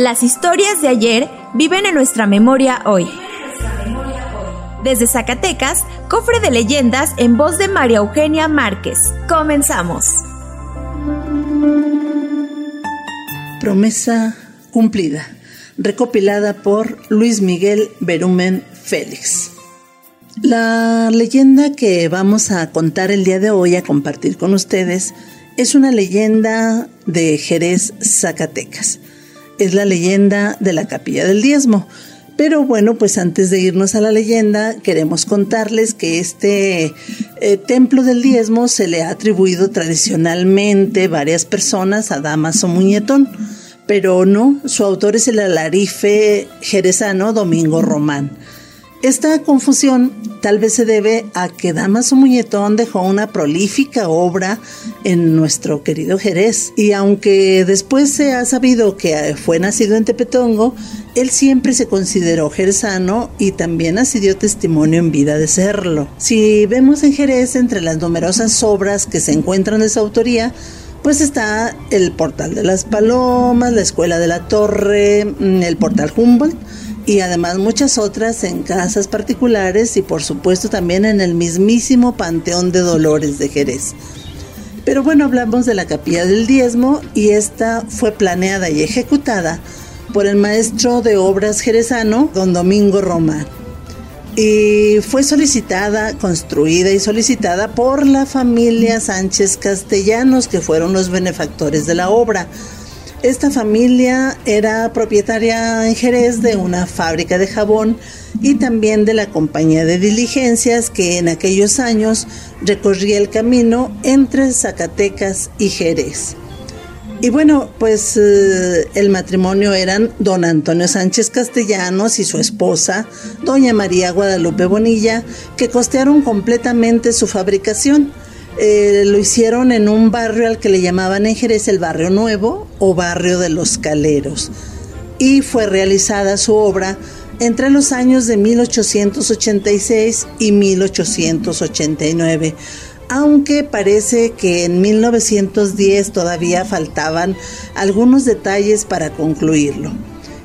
Las historias de ayer viven en nuestra memoria hoy. Desde Zacatecas, cofre de leyendas en voz de María Eugenia Márquez. Comenzamos. Promesa cumplida, recopilada por Luis Miguel Berumen Félix. La leyenda que vamos a contar el día de hoy, a compartir con ustedes, es una leyenda de Jerez, Zacatecas. Es la leyenda de la Capilla del Diezmo. Pero bueno, pues antes de irnos a la leyenda, queremos contarles que este eh, templo del diezmo se le ha atribuido tradicionalmente varias personas a Damaso Muñetón, pero no, su autor es el alarife jerezano Domingo Román. Esta confusión tal vez se debe a que Damaso Muñetón dejó una prolífica obra en nuestro querido Jerez y aunque después se ha sabido que fue nacido en Tepetongo, él siempre se consideró jerezano y también así dio testimonio en vida de serlo. Si vemos en Jerez entre las numerosas obras que se encuentran de su autoría, pues está el Portal de las Palomas, la Escuela de la Torre, mm, el Portal Humboldt, y además muchas otras en casas particulares y por supuesto también en el mismísimo Panteón de Dolores de Jerez. Pero bueno, hablamos de la Capilla del Diezmo y esta fue planeada y ejecutada por el maestro de obras jerezano, don Domingo Román. Y fue solicitada, construida y solicitada por la familia Sánchez Castellanos, que fueron los benefactores de la obra. Esta familia era propietaria en Jerez de una fábrica de jabón y también de la compañía de diligencias que en aquellos años recorría el camino entre Zacatecas y Jerez. Y bueno, pues eh, el matrimonio eran don Antonio Sánchez Castellanos y su esposa, doña María Guadalupe Bonilla, que costearon completamente su fabricación. Eh, lo hicieron en un barrio al que le llamaban en Jerez el Barrio Nuevo o Barrio de los Caleros. Y fue realizada su obra entre los años de 1886 y 1889 aunque parece que en 1910 todavía faltaban algunos detalles para concluirlo.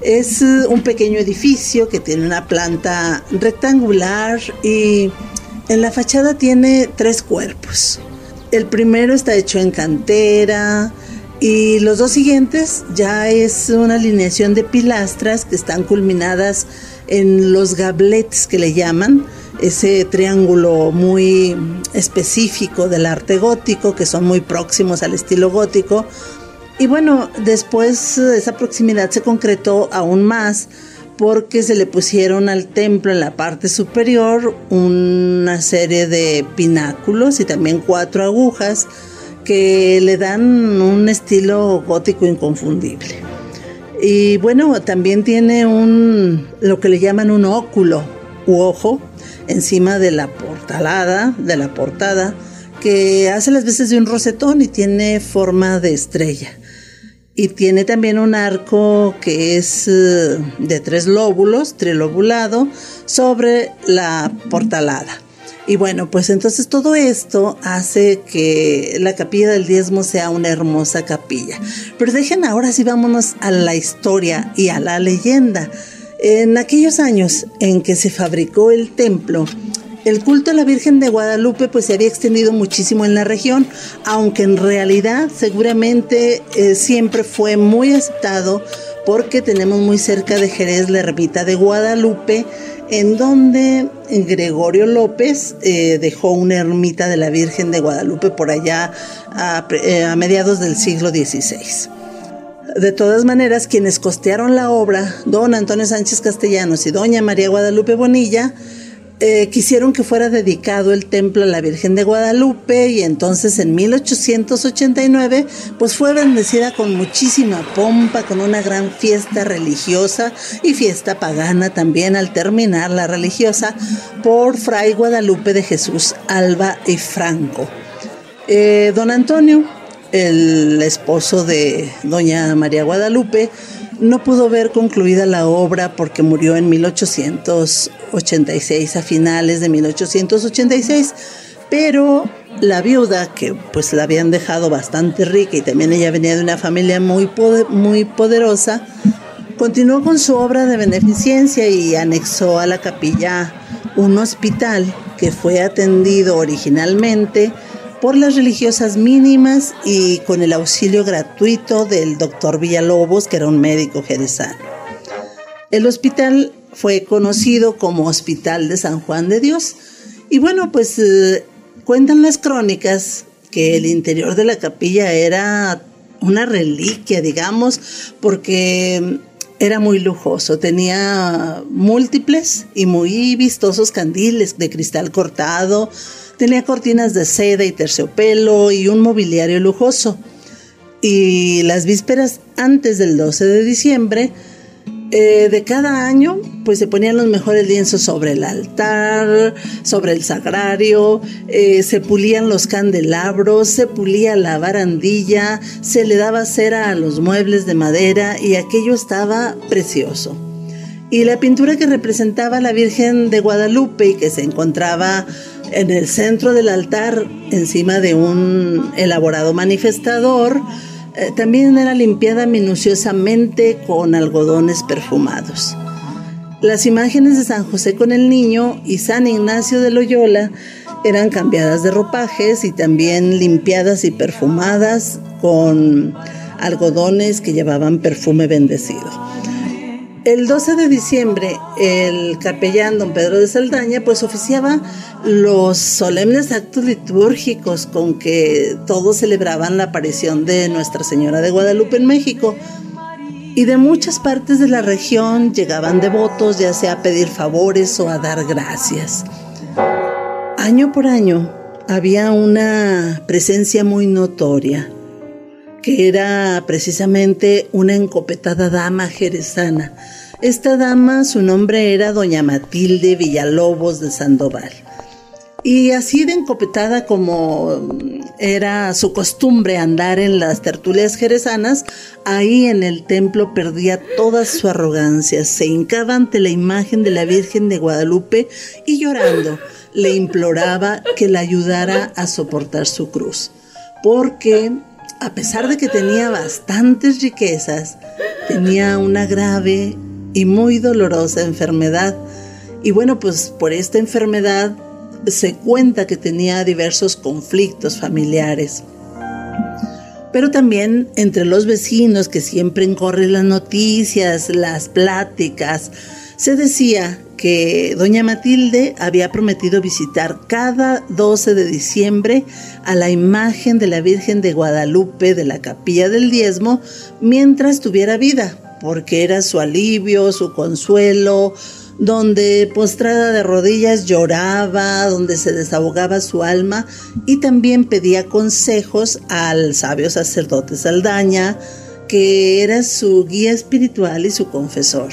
Es eh, un pequeño edificio que tiene una planta rectangular y en la fachada tiene tres cuerpos. El primero está hecho en cantera y los dos siguientes ya es una alineación de pilastras que están culminadas en los gabletes que le llaman, ese triángulo muy específico del arte gótico, que son muy próximos al estilo gótico. Y bueno, después esa proximidad se concretó aún más porque se le pusieron al templo en la parte superior una serie de pináculos y también cuatro agujas que le dan un estilo gótico inconfundible. Y bueno, también tiene un lo que le llaman un óculo u ojo encima de la portalada, de la portada, que hace las veces de un rosetón y tiene forma de estrella. Y tiene también un arco que es eh, de tres lóbulos, trilobulado, sobre la portalada. Y bueno, pues entonces todo esto hace que la capilla del diezmo sea una hermosa capilla. Pero dejen ahora sí vámonos a la historia y a la leyenda. En aquellos años en que se fabricó el templo, el culto a la Virgen de Guadalupe pues se había extendido muchísimo en la región, aunque en realidad seguramente eh, siempre fue muy aceptado porque tenemos muy cerca de Jerez la ermita de Guadalupe, en donde Gregorio López eh, dejó una ermita de la Virgen de Guadalupe por allá a, eh, a mediados del siglo XVI. De todas maneras, quienes costearon la obra, don Antonio Sánchez Castellanos y doña María Guadalupe Bonilla, eh, quisieron que fuera dedicado el templo a la Virgen de Guadalupe y entonces en 1889 pues fue bendecida con muchísima pompa, con una gran fiesta religiosa y fiesta pagana también al terminar la religiosa por Fray Guadalupe de Jesús Alba y Franco. Eh, don Antonio, el esposo de doña María Guadalupe, no pudo ver concluida la obra porque murió en 1886, a finales de 1886, pero la viuda, que pues la habían dejado bastante rica y también ella venía de una familia muy, muy poderosa, continuó con su obra de beneficencia y anexó a la capilla un hospital que fue atendido originalmente por las religiosas mínimas y con el auxilio gratuito del doctor Villalobos, que era un médico jerezano. El hospital fue conocido como Hospital de San Juan de Dios y bueno, pues eh, cuentan las crónicas que el interior de la capilla era una reliquia, digamos, porque era muy lujoso, tenía múltiples y muy vistosos candiles de cristal cortado, Tenía cortinas de seda y terciopelo y un mobiliario lujoso. Y las vísperas antes del 12 de diciembre eh, de cada año, pues se ponían los mejores lienzos sobre el altar, sobre el sagrario, eh, se pulían los candelabros, se pulía la barandilla, se le daba cera a los muebles de madera y aquello estaba precioso. Y la pintura que representaba a la Virgen de Guadalupe y que se encontraba en el centro del altar, encima de un elaborado manifestador, eh, también era limpiada minuciosamente con algodones perfumados. Las imágenes de San José con el niño y San Ignacio de Loyola eran cambiadas de ropajes y también limpiadas y perfumadas con algodones que llevaban perfume bendecido. El 12 de diciembre, el capellán don Pedro de Saldaña pues oficiaba los solemnes actos litúrgicos con que todos celebraban la aparición de Nuestra Señora de Guadalupe en México. Y de muchas partes de la región llegaban devotos ya sea a pedir favores o a dar gracias. Año por año había una presencia muy notoria, que era precisamente una encopetada dama jerezana. Esta dama, su nombre era doña Matilde Villalobos de Sandoval. Y así de encopetada como era su costumbre andar en las tertulias jerezanas, ahí en el templo perdía toda su arrogancia, se hincaba ante la imagen de la Virgen de Guadalupe y llorando le imploraba que la ayudara a soportar su cruz, porque a pesar de que tenía bastantes riquezas, tenía una grave y muy dolorosa enfermedad. Y bueno, pues por esta enfermedad se cuenta que tenía diversos conflictos familiares. Pero también entre los vecinos que siempre corren las noticias, las pláticas, se decía que doña Matilde había prometido visitar cada 12 de diciembre a la imagen de la Virgen de Guadalupe de la Capilla del Diezmo mientras tuviera vida, porque era su alivio, su consuelo, donde postrada de rodillas lloraba, donde se desahogaba su alma y también pedía consejos al sabio sacerdote Saldaña, que era su guía espiritual y su confesor.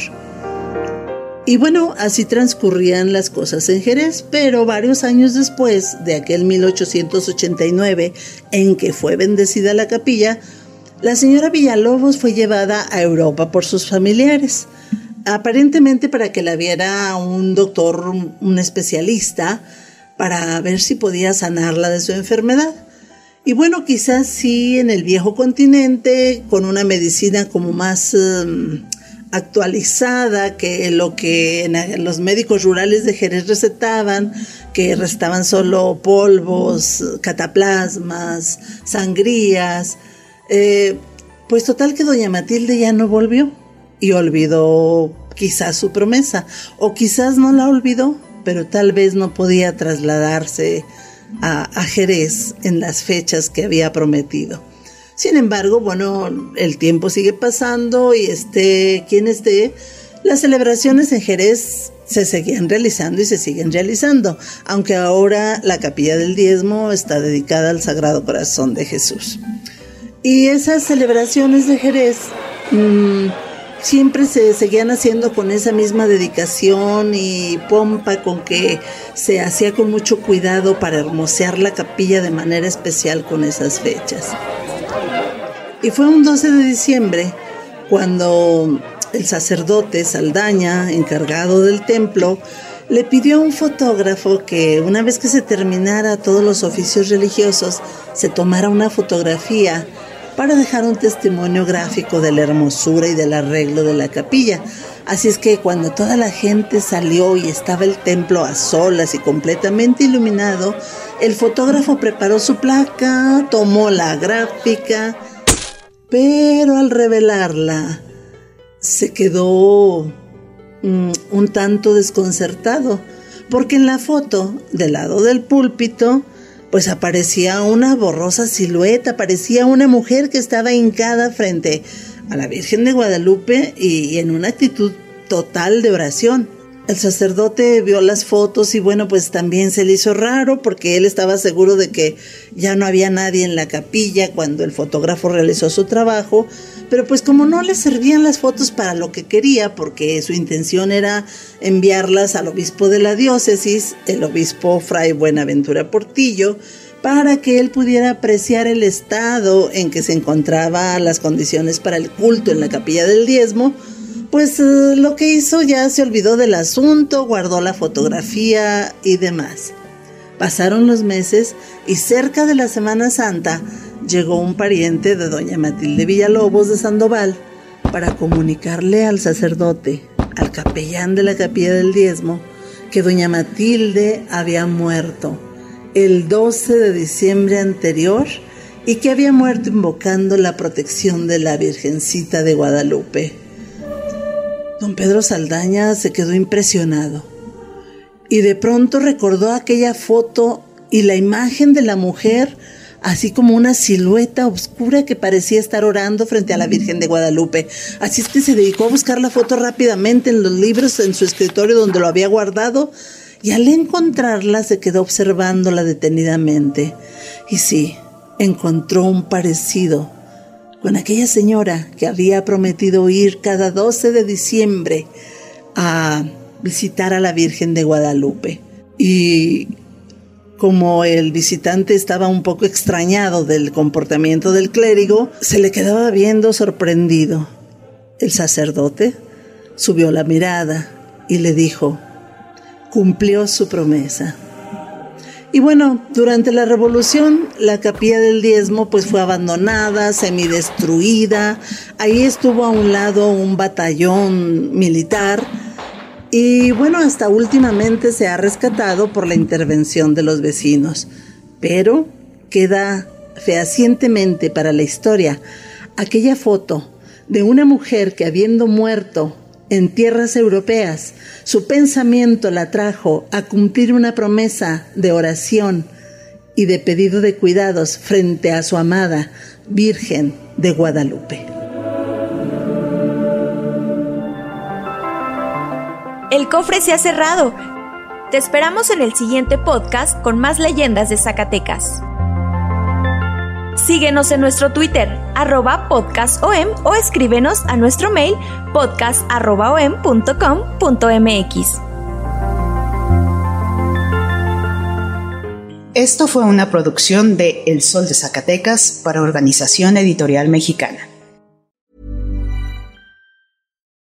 Y bueno, así transcurrían las cosas en Jerez, pero varios años después de aquel 1889 en que fue bendecida la capilla, la señora Villalobos fue llevada a Europa por sus familiares aparentemente para que la viera un doctor, un especialista, para ver si podía sanarla de su enfermedad. Y bueno, quizás sí en el viejo continente, con una medicina como más em, actualizada que lo que los médicos rurales de Jerez recetaban, que recetaban solo polvos, cataplasmas, sangrías. Eh, pues total que doña Matilde ya no volvió y olvidó quizás su promesa, o quizás no la olvidó, pero tal vez no podía trasladarse a, Jerez en las fechas que había prometido. Sin embargo, bueno, el tiempo sigue pasando y esté quien esté, las celebraciones en Jerez se seguían realizando y se siguen realizando, aunque ahora la capilla del diezmo está dedicada al Sagrado Corazón de Jesús. Y esas celebraciones de Jerez mmm, siempre se seguían haciendo con esa misma dedicación y pompa con que se hacía con mucho cuidado para hermosear la capilla de manera especial con esas fechas. Y fue un 12 de diciembre cuando el sacerdote Saldaña, encargado del templo, le pidió a un fotógrafo que una vez que se terminara todos los oficios religiosos, se tomara una fotografía para dejar un testimonio gráfico de la hermosura y del arreglo de la capilla. Así es que cuando toda la gente salió y estaba el templo a solas y completamente iluminado, el fotógrafo preparó su placa, tomó la gráfica, pero al revelarla se quedó mm, un tanto desconcertado, porque en la foto del lado del púlpito, pues aparecía una borrosa silueta, parecía una mujer que estaba hincada frente a la Virgen de Guadalupe y en una actitud total de oración. El sacerdote vio las fotos y bueno, pues también se le hizo raro porque él estaba seguro de que ya no había nadie en la capilla cuando el fotógrafo realizó su trabajo, pero pues como no le servían las fotos para lo que quería, porque su intención era enviarlas al obispo de la diócesis, el obispo Fray Buenaventura Portillo, para que él pudiera apreciar el estado en que se encontraban las condiciones para el culto en la capilla del diezmo, pues eh, lo que hizo ya se olvidó del asunto, guardó la fotografía y demás. Pasaron los meses y cerca de la Semana Santa llegó un pariente de doña Matilde Villalobos de Sandoval para comunicarle al sacerdote, al capellán de la capilla del diezmo, que doña Matilde había muerto el 12 de diciembre anterior y que había muerto invocando la protección de la Virgencita de Guadalupe. Don Pedro Saldaña se quedó impresionado y de pronto recordó aquella foto y la imagen de la mujer, así como una silueta oscura que parecía estar orando frente a la Virgen de Guadalupe. Así es que se dedicó a buscar la foto rápidamente en los libros en su escritorio donde lo había guardado y al encontrarla se quedó observándola detenidamente. Y sí, encontró un parecido con aquella señora que había prometido ir cada 12 de diciembre a visitar a la Virgen de Guadalupe. Y como el visitante estaba un poco extrañado del comportamiento del clérigo, se le quedaba viendo sorprendido. El sacerdote subió la mirada y le dijo, cumplió su promesa. Y bueno, durante la revolución la capilla del diezmo pues fue abandonada, semidestruida. Ahí estuvo a un lado un batallón militar y bueno, hasta últimamente se ha rescatado por la intervención de los vecinos. Pero queda fehacientemente para la historia aquella foto de una mujer que habiendo muerto en tierras europeas, su pensamiento la trajo a cumplir una promesa de oración y de pedido de cuidados frente a su amada Virgen de Guadalupe. El cofre se ha cerrado. Te esperamos en el siguiente podcast con más leyendas de Zacatecas. Síguenos en nuestro Twitter, arroba podcastom o escríbenos a nuestro mail podcast.om.com.mx. Esto fue una producción de El Sol de Zacatecas para Organización Editorial Mexicana.